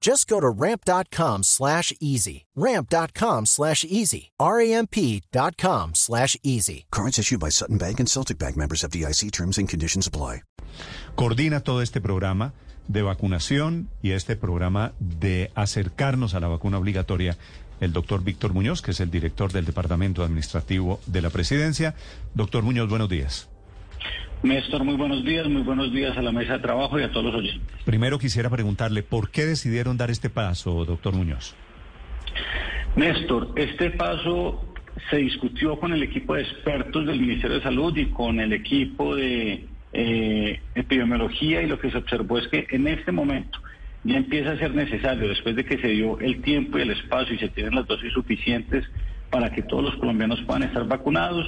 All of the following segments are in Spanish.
Just go to ramp.com slash easy. Ramp.com slash easy. R-A-M-P.com slash easy. Cards issued by Sutton Bank and Celtic Bank members of DIC terms and conditions apply. Coordina todo este programa de vacunación y este programa de acercarnos a la vacuna obligatoria el doctor Víctor Muñoz, que es el director del Departamento Administrativo de la Presidencia. Doctor Muñoz, buenos días. Néstor, muy buenos días, muy buenos días a la mesa de trabajo y a todos los oyentes. Primero quisiera preguntarle, ¿por qué decidieron dar este paso, doctor Muñoz? Néstor, este paso se discutió con el equipo de expertos del Ministerio de Salud y con el equipo de eh, epidemiología y lo que se observó es que en este momento ya empieza a ser necesario, después de que se dio el tiempo y el espacio y se tienen las dosis suficientes para que todos los colombianos puedan estar vacunados,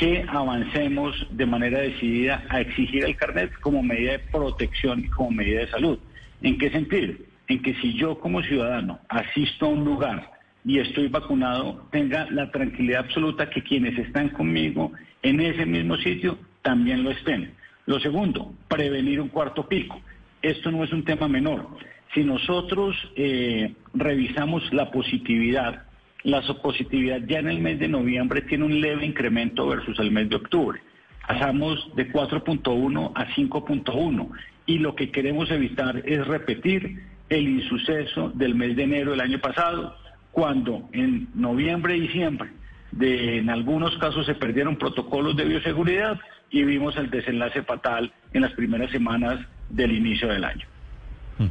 que avancemos de manera decidida a exigir el carnet como medida de protección y como medida de salud. ¿En qué sentido? En que si yo como ciudadano asisto a un lugar y estoy vacunado, tenga la tranquilidad absoluta que quienes están conmigo en ese mismo sitio también lo estén. Lo segundo, prevenir un cuarto pico. Esto no es un tema menor. Si nosotros eh, revisamos la positividad, la positividad ya en el mes de noviembre tiene un leve incremento versus el mes de octubre. Pasamos de 4.1 a 5.1 y lo que queremos evitar es repetir el insuceso del mes de enero del año pasado, cuando en noviembre y diciembre de, en algunos casos se perdieron protocolos de bioseguridad y vimos el desenlace fatal en las primeras semanas del inicio del año. Mm.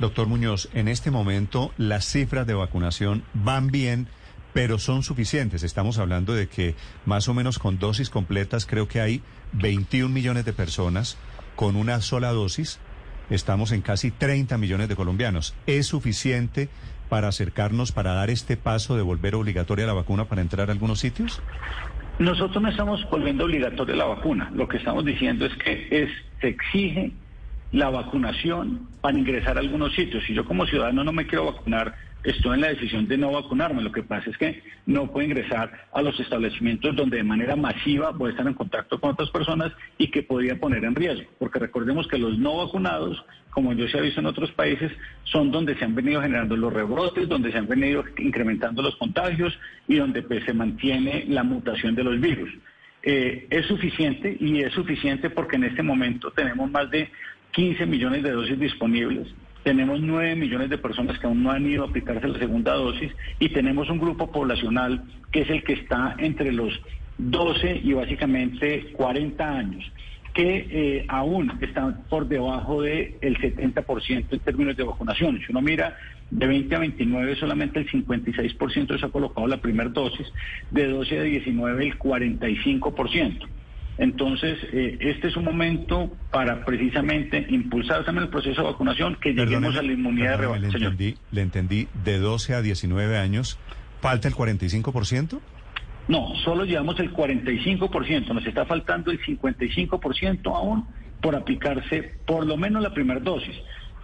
Doctor Muñoz, en este momento las cifras de vacunación van bien, pero son suficientes. Estamos hablando de que más o menos con dosis completas creo que hay 21 millones de personas con una sola dosis. Estamos en casi 30 millones de colombianos. ¿Es suficiente para acercarnos, para dar este paso de volver obligatoria la vacuna para entrar a algunos sitios? Nosotros no estamos volviendo obligatoria la vacuna. Lo que estamos diciendo es que es, se exige la vacunación para ingresar a algunos sitios. Si yo como ciudadano no me quiero vacunar, estoy en la decisión de no vacunarme. Lo que pasa es que no puedo ingresar a los establecimientos donde de manera masiva voy a estar en contacto con otras personas y que podría poner en riesgo. Porque recordemos que los no vacunados, como yo se ha visto en otros países, son donde se han venido generando los rebrotes, donde se han venido incrementando los contagios y donde pues, se mantiene la mutación de los virus. Eh, es suficiente y es suficiente porque en este momento tenemos más de 15 millones de dosis disponibles. Tenemos 9 millones de personas que aún no han ido a aplicarse la segunda dosis y tenemos un grupo poblacional que es el que está entre los 12 y básicamente 40 años que eh, aún están por debajo del 70% en términos de vacunación. Si uno mira de 20 a 29 solamente el 56% se ha colocado la primera dosis, de 12 a 19 el 45%. Entonces, eh, este es un momento para precisamente impulsar también el proceso de vacunación, que lleguemos a la inmunidad de rebaño. Le entendí, le entendí, de 12 a 19 años, ¿falta el 45%? No, solo llevamos el 45%, nos está faltando el 55% aún por aplicarse por lo menos la primera dosis.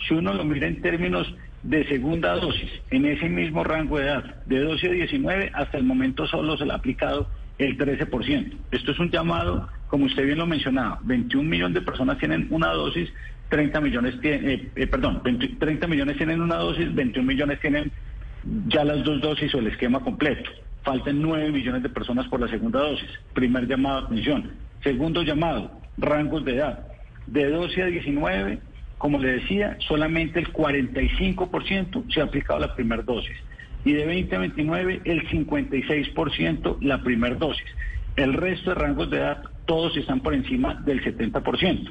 Si uno lo mira en términos de segunda dosis, en ese mismo rango de edad, de 12 a 19, hasta el momento solo se le ha aplicado el 13%. Esto es un llamado, como usted bien lo mencionaba, 21 millones de personas tienen una dosis, 30 millones tienen, eh, eh, perdón, 30 millones tienen una dosis, 21 millones tienen ya las dos dosis o el esquema completo. Faltan 9 millones de personas por la segunda dosis. Primer llamado a atención. Segundo llamado, rangos de edad. De 12 a 19, como le decía, solamente el 45% se ha aplicado la primera dosis y de 20 a 29 el 56% la primera dosis. El resto de rangos de edad todos están por encima del 70%.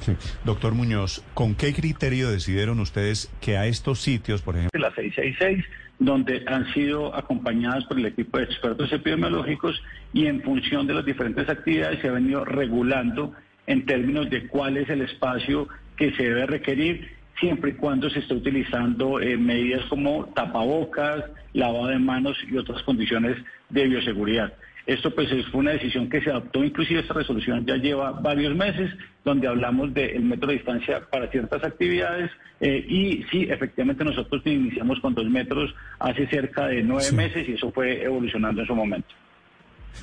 Sí. Doctor Muñoz, ¿con qué criterio decidieron ustedes que a estos sitios, por ejemplo... La 666, donde han sido acompañadas por el equipo de expertos epidemiológicos y en función de las diferentes actividades se ha venido regulando en términos de cuál es el espacio que se debe requerir siempre y cuando se esté utilizando eh, medidas como tapabocas, lavado de manos y otras condiciones de bioseguridad. Esto pues fue una decisión que se adoptó, inclusive esta resolución ya lleva varios meses, donde hablamos del metro de distancia para ciertas actividades eh, y sí, efectivamente nosotros iniciamos con dos metros hace cerca de nueve meses y eso fue evolucionando en su momento.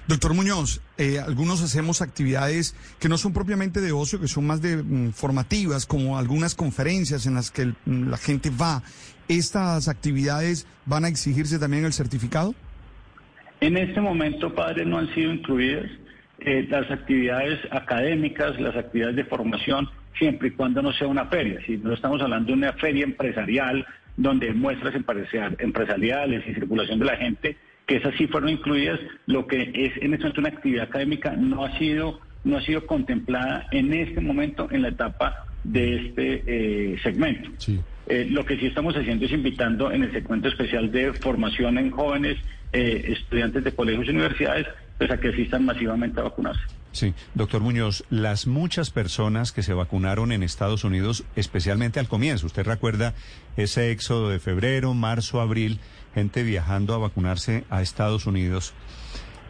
Doctor Muñoz, eh, algunos hacemos actividades que no son propiamente de ocio, que son más de mm, formativas, como algunas conferencias en las que mm, la gente va. ¿Estas actividades van a exigirse también el certificado? En este momento, padre, no han sido incluidas eh, las actividades académicas, las actividades de formación, siempre y cuando no sea una feria. Si no estamos hablando de una feria empresarial, donde muestras empresariales y circulación de la gente, que esas sí fueron incluidas, lo que es en este momento una actividad académica no ha sido, no ha sido contemplada en este momento en la etapa de este eh, segmento. Eh, lo que sí estamos haciendo es invitando en el segmento especial de formación en jóvenes, eh, estudiantes de colegios y universidades, pues a que asistan masivamente a vacunarse. Sí, doctor Muñoz, las muchas personas que se vacunaron en Estados Unidos, especialmente al comienzo, usted recuerda ese éxodo de febrero, marzo, abril, gente viajando a vacunarse a Estados Unidos.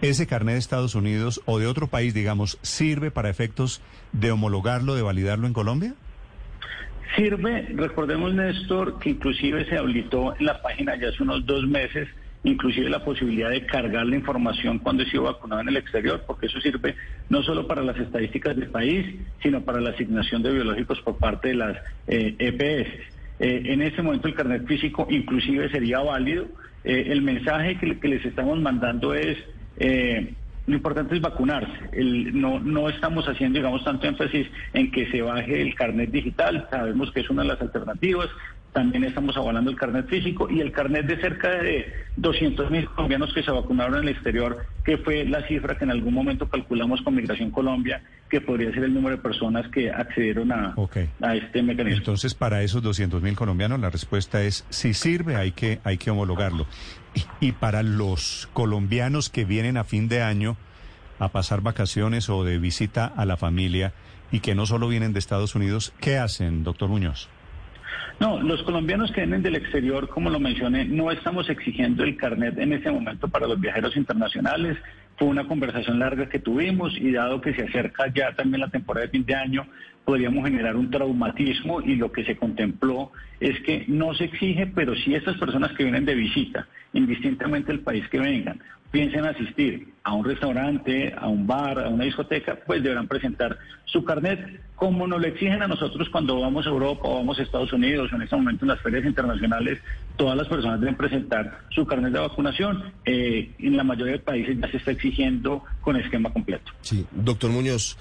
¿Ese carnet de Estados Unidos o de otro país, digamos, sirve para efectos de homologarlo, de validarlo en Colombia? Sirve, recordemos Néstor, que inclusive se habilitó en la página ya hace unos dos meses, inclusive la posibilidad de cargar la información cuando he sido vacunado en el exterior, porque eso sirve no solo para las estadísticas del país, sino para la asignación de biológicos por parte de las EPS. Eh, e eh, en ese momento el carnet físico inclusive sería válido. Eh, el mensaje que, les estamos mandando es lo importante es vacunarse. no, no estamos haciendo, digamos, tanto énfasis en que se baje el carnet digital. Sabemos que es una de las alternativas. También estamos avalando el carnet físico y el carnet de cerca de 200 mil colombianos que se vacunaron en el exterior, que fue la cifra que en algún momento calculamos con Migración Colombia, que podría ser el número de personas que accedieron a, a este mecanismo. Entonces, para esos 200 mil colombianos, la respuesta es si sirve, hay que, hay que homologarlo. Y, y para los colombianos que vienen a fin de año a pasar vacaciones o de visita a la familia y que no solo vienen de Estados Unidos, ¿qué hacen, doctor Muñoz? No, los colombianos que vienen del exterior, como lo mencioné, no estamos exigiendo el carnet en ese momento para los viajeros internacionales. Fue una conversación larga que tuvimos y dado que se acerca ya también la temporada de fin de año, podríamos generar un traumatismo y lo que se contempló es que no se exige, pero si estas personas que vienen de visita, indistintamente del país que vengan, piensen asistir a un restaurante, a un bar, a una discoteca, pues deberán presentar su carnet, como nos lo exigen a nosotros cuando vamos a Europa o vamos a Estados Unidos, en este momento en las ferias internacionales, todas las personas deben presentar su carnet de vacunación. Eh, en la mayoría de países ya se está exigiendo con esquema completo. Sí, doctor Muñoz,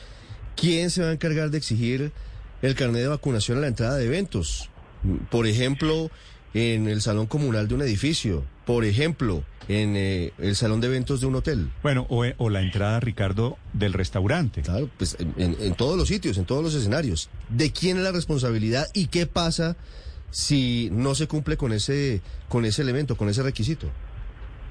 ¿quién se va a encargar de exigir el carnet de vacunación a la entrada de eventos? Por ejemplo, en el salón comunal de un edificio, por ejemplo, en eh, el salón de eventos de un hotel. Bueno, o, o, la entrada, Ricardo, del restaurante. Claro, pues en, en, todos los sitios, en todos los escenarios. ¿De quién es la responsabilidad y qué pasa si no se cumple con ese, con ese elemento, con ese requisito?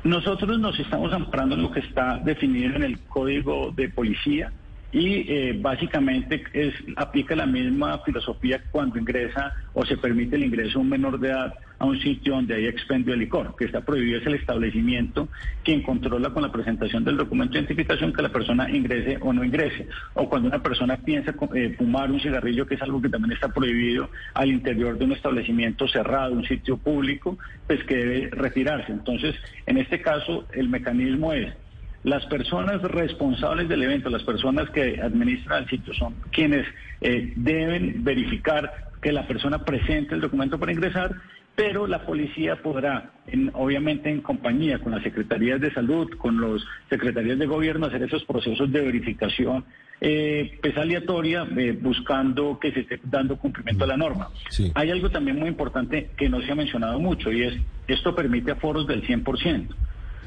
Nosotros nos estamos amparando en lo que está definido en el Código de Policía y eh, básicamente es, aplica la misma filosofía cuando ingresa o se permite el ingreso a un menor de edad a un sitio donde hay expendio de licor, que está prohibido es el establecimiento quien controla con la presentación del documento de identificación que la persona ingrese o no ingrese, o cuando una persona piensa eh, fumar un cigarrillo, que es algo que también está prohibido al interior de un establecimiento cerrado, un sitio público, pues que debe retirarse. Entonces, en este caso, el mecanismo es las personas responsables del evento, las personas que administran el sitio, son quienes eh, deben verificar que la persona presente el documento para ingresar, pero la policía podrá, obviamente en compañía con las secretarías de salud, con los secretarías de gobierno, hacer esos procesos de verificación eh, pues aleatoria, eh, buscando que se esté dando cumplimiento a la norma. Hay algo también muy importante que no se ha mencionado mucho y es, esto permite aforos del 100%.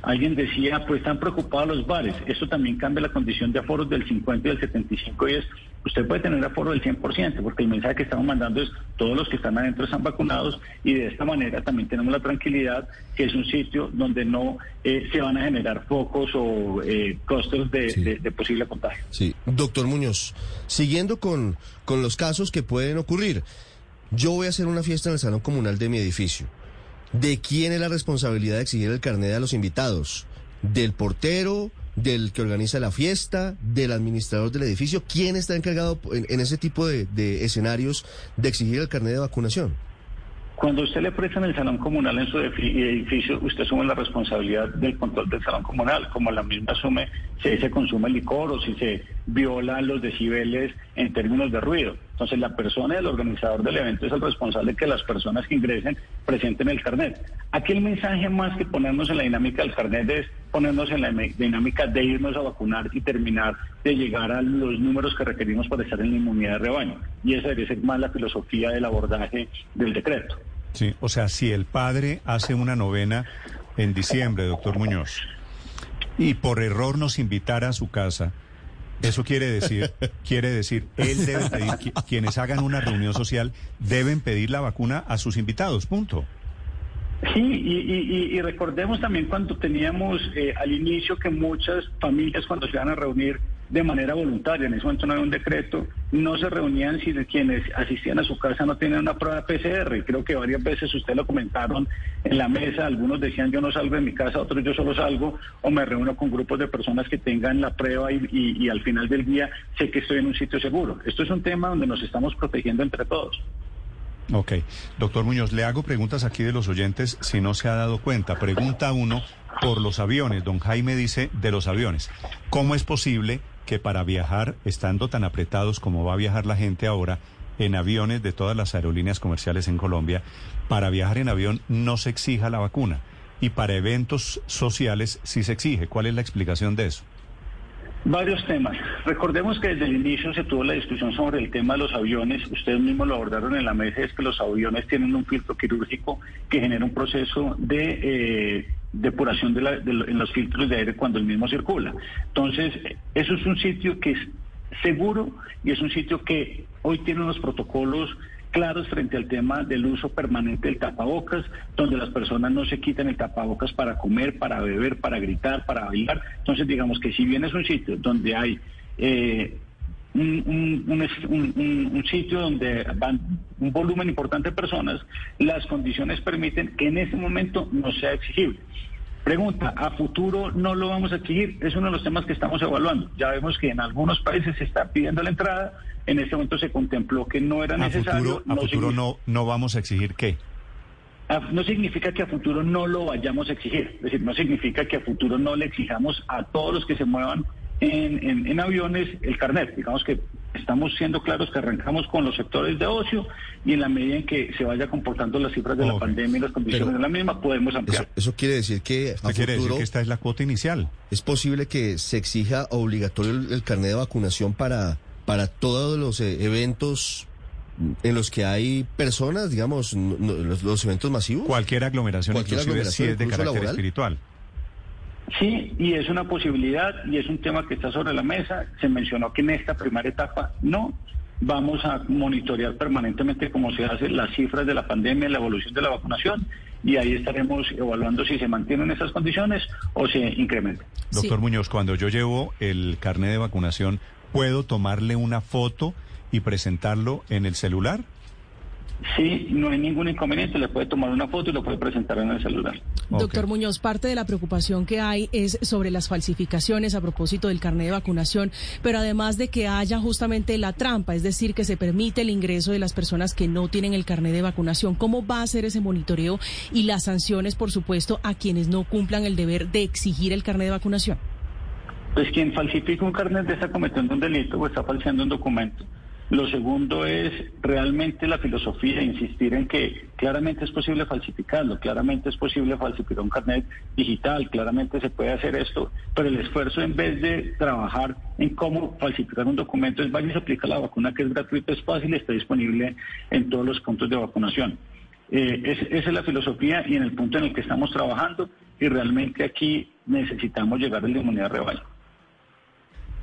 Alguien decía, pues están preocupados los bares. Eso también cambia la condición de aforos del 50 y del 75 y es, usted puede tener aforo del 100%, porque el mensaje que estamos mandando es todos los que están adentro están vacunados y de esta manera también tenemos la tranquilidad que es un sitio donde no eh, se van a generar focos o eh, costos de, de, posible contagio. Sí, doctor Muñoz, siguiendo con, con los casos que pueden ocurrir, yo voy a hacer una fiesta en el salón comunal de mi edificio. ¿De quién es la responsabilidad de exigir el carnet a los invitados? ¿Del portero? ¿Del que organiza la fiesta? ¿Del administrador del edificio? ¿Quién está encargado en, ese tipo de, escenarios de exigir el carnet de vacunación? Cuando usted le presta en el salón comunal en su edificio, usted asume la responsabilidad del control del salón comunal, como la misma asume si se consume licor o si se violan los decibeles en términos de ruido. Entonces, la persona el organizador del evento es el responsable de que las personas que ingresen presenten el carnet. Aquí el mensaje más que ponernos en la dinámica del carnet es ponernos en la dinámica de irnos a vacunar y terminar de llegar a los números que requerimos para estar en la inmunidad de rebaño. Y esa debe ser más la filosofía del abordaje del decreto. Sí, o sea, si el padre hace una novena en diciembre, doctor Muñoz, y por error nos invitara a su casa, eso quiere decir, quiere decir, él debe pedir, quienes hagan una reunión social deben pedir la vacuna a sus invitados, punto. Sí, y, recordemos también cuando teníamos eh, al inicio que muchas familias cuando se van a reunir de manera voluntaria, en ese momento no había un decreto, no se reunían si quienes asistían a su casa no tenían una prueba PCR. Creo que varias veces ustedes lo comentaron en la mesa, algunos decían yo no salgo de mi casa, otros yo solo salgo o me reúno con grupos de personas que tengan la prueba y, y al final del día sé que estoy en un sitio seguro. Esto es un tema donde nos estamos protegiendo entre todos. Ok. Doctor Muñoz, le hago preguntas aquí de los oyentes si no se ha dado cuenta. Pregunta uno por los aviones. Don Jaime dice de los aviones. ¿Cómo es posible que para viajar, estando tan apretados como va a viajar la gente ahora, en aviones de todas las aerolíneas comerciales en Colombia, para viajar en avión no se exija la vacuna? Y para eventos sociales sí se exige. ¿Cuál es la explicación de eso? Varios temas. Recordemos que desde el inicio se tuvo la discusión sobre el tema de los aviones. Ustedes mismos lo abordaron en la mesa, es que los aviones tienen un filtro quirúrgico que genera un proceso de eh, depuración de en los filtros de aire cuando el mismo circula. Entonces, eso es un sitio que es seguro y es un sitio que hoy tiene unos protocolos claros frente al tema del uso permanente del tapabocas, donde las personas no se quitan el tapabocas para comer, para beber, para gritar, para bailar. Entonces, digamos que si bien es un sitio donde hay eh, un, sitio donde van un volumen importante de personas, las condiciones permiten que en ese momento no sea exigible. Pregunta, ¿a futuro no lo vamos a exigir? Es uno de los temas que estamos evaluando. Ya vemos que en algunos países se está pidiendo la entrada, en este momento se contempló que no era necesario. ¿A futuro, no, no, vamos a exigir qué? no significa que a futuro no lo vayamos a exigir, es decir, no significa que a futuro no le exijamos a todos los que se muevan en, en, aviones el carnet. Digamos que estamos siendo claros que arrancamos con los sectores de ocio y en la medida en que se vaya comportando las cifras de la pandemia y las condiciones de la misma, podemos ampliar. Eso, quiere decir que a quiere decir que esta es la cuota inicial. ¿Es posible que se exija obligatorio el carnet de vacunación para para todos los eh, eventos en los que hay personas, digamos, los, eventos masivos? Cualquier aglomeración, Cualquier inclusive si es de carácter espiritual. Sí, y es una posibilidad y es un tema que está sobre la mesa. Se mencionó que en esta primera etapa no. Vamos a monitorear permanentemente cómo se hacen las cifras de la pandemia, la evolución de la vacunación y ahí estaremos evaluando si se mantienen esas condiciones o se incrementan. Doctor Muñoz, cuando yo llevo el carnet de vacunación, ¿Puedo tomarle una foto y presentarlo en el celular? Sí, no hay ningún inconveniente, le puede tomar una foto y lo puede presentar en el celular. Doctor Muñoz, parte de la preocupación que hay es sobre las falsificaciones a propósito del carnet de vacunación, pero además de que haya justamente la trampa, es decir, que se permite el ingreso de las personas que no tienen el carnet de vacunación. ¿Cómo va a ser ese monitoreo y las sanciones, por supuesto, a quienes no cumplan el deber de exigir el carnet de vacunación? Pues quien falsifica un carnet está cometiendo un delito o está falseando un documento. Lo segundo es realmente la filosofía, insistir en que claramente es posible falsificarlo, claramente es posible falsificar un carnet digital, claramente se puede hacer esto, pero el esfuerzo en vez de trabajar en cómo falsificar un documento es vaya y se aplica la vacuna que es gratuita, es fácil y está disponible en todos los puntos de vacunación. Eh, esa es la filosofía y en el punto en el que estamos trabajando y realmente aquí necesitamos llegar a la inmunidad rebaño.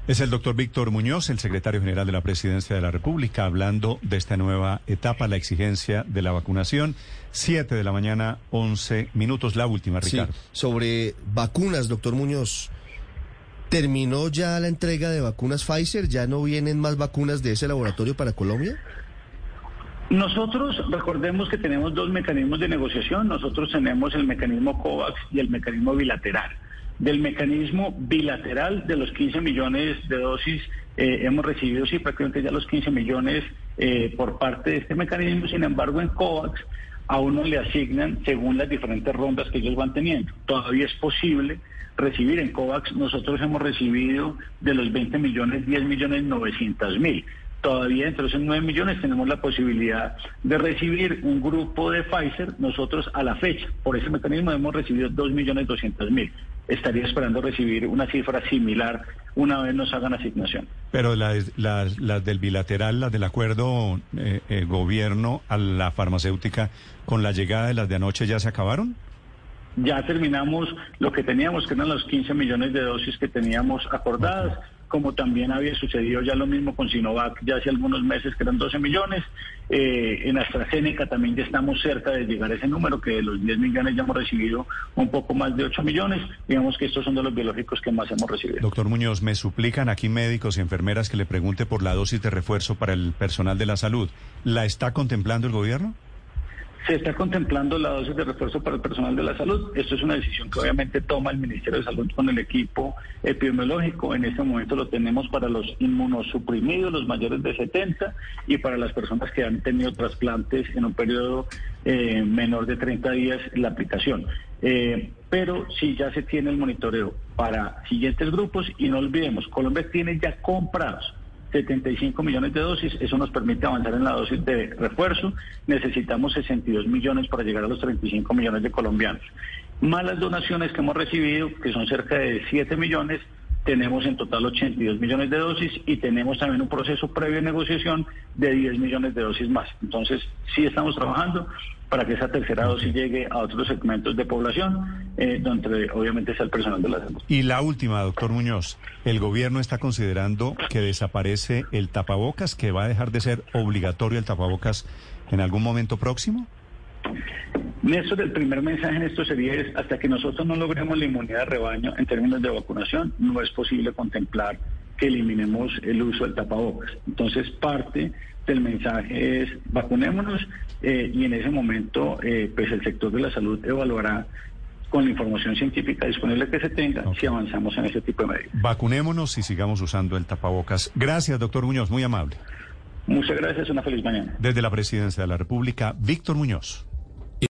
Es el doctor Víctor Muñoz, el secretario general de la Presidencia de la República, hablando de esta nueva etapa, la exigencia de la vacunación. Siete de la mañana, once minutos, la última, Ricardo. sobre vacunas, doctor Muñoz. ¿Terminó ya la entrega de vacunas Pfizer? ¿Ya no vienen más vacunas de ese laboratorio para Colombia? Nosotros recordemos que tenemos dos mecanismos de negociación. Nosotros tenemos el mecanismo COVAX y el mecanismo bilateral. Del mecanismo bilateral de los 15 millones de dosis eh, hemos recibido sí prácticamente ya los 15 millones eh, por parte de este mecanismo. Sin embargo, en COVAX a uno le asignan según las diferentes rondas que ellos van teniendo. Todavía es posible recibir en COVAX. Nosotros hemos recibido de los 20 millones 10 millones 900 mil todavía entre esos 9 millones tenemos la posibilidad de recibir un grupo de Pfizer. Nosotros a la fecha, por ese mecanismo, hemos recibido 2 millones 200 mil. Estaría esperando recibir una cifra similar una vez nos hagan asignación. Pero las del bilateral, las del acuerdo eh, eh, gobierno a la farmacéutica, con la llegada de las de anoche, ¿ya se acabaron? Ya terminamos lo que teníamos, que eran los 15 millones de dosis que teníamos acordadas como también había sucedido ya lo mismo con Sinovac ya hace algunos meses que eran 12 millones. Eh, en AstraZeneca también ya estamos cerca de llegar a ese número, que de los 10 millones ya hemos recibido un poco más de 8 millones. Digamos que estos son de los biológicos que más hemos recibido. Doctor Muñoz, me suplican aquí médicos y enfermeras que le pregunte por la dosis de refuerzo para el personal de la salud. ¿La está contemplando el gobierno? Se está contemplando la dosis de refuerzo para el personal de la salud. Esto es una decisión que obviamente toma el Ministerio de Salud con el equipo epidemiológico. En este momento lo tenemos para los inmunosuprimidos, los mayores de 70 y para las personas que han tenido trasplantes en un periodo eh, menor de 30 días la aplicación. Eh, pero sí ya se tiene el monitoreo para siguientes grupos y no olvidemos, Colombia tiene ya comprados 75 millones de dosis, eso nos permite avanzar en la dosis de refuerzo, necesitamos 62 millones para llegar a los 35 millones de colombianos. Más las donaciones que hemos recibido, que son cerca de 7 millones, tenemos en total 82 millones de dosis y tenemos también un proceso previo de negociación de 10 millones de dosis más. Entonces, sí estamos trabajando para que esa tercera dosis llegue a otros segmentos de población, eh, donde obviamente está el personal de la salud. Y la última, doctor Muñoz, ¿el gobierno está considerando que desaparece el tapabocas, que va a dejar de ser obligatorio el tapabocas en algún momento próximo? Néstor, el primer mensaje en esto sería es, hasta que nosotros no logremos la inmunidad de rebaño en términos de vacunación, no es posible contemplar que eliminemos el uso del tapabocas. Entonces, parte del mensaje es vacunémonos eh, y en ese momento, eh, pues el sector de la salud evaluará con la información científica disponible que se tenga si avanzamos en ese tipo de medidas. Vacunémonos y sigamos usando el tapabocas. Gracias, doctor Muñoz, muy amable. Muchas gracias, una feliz mañana. Desde la Presidencia de la República, Víctor Muñoz.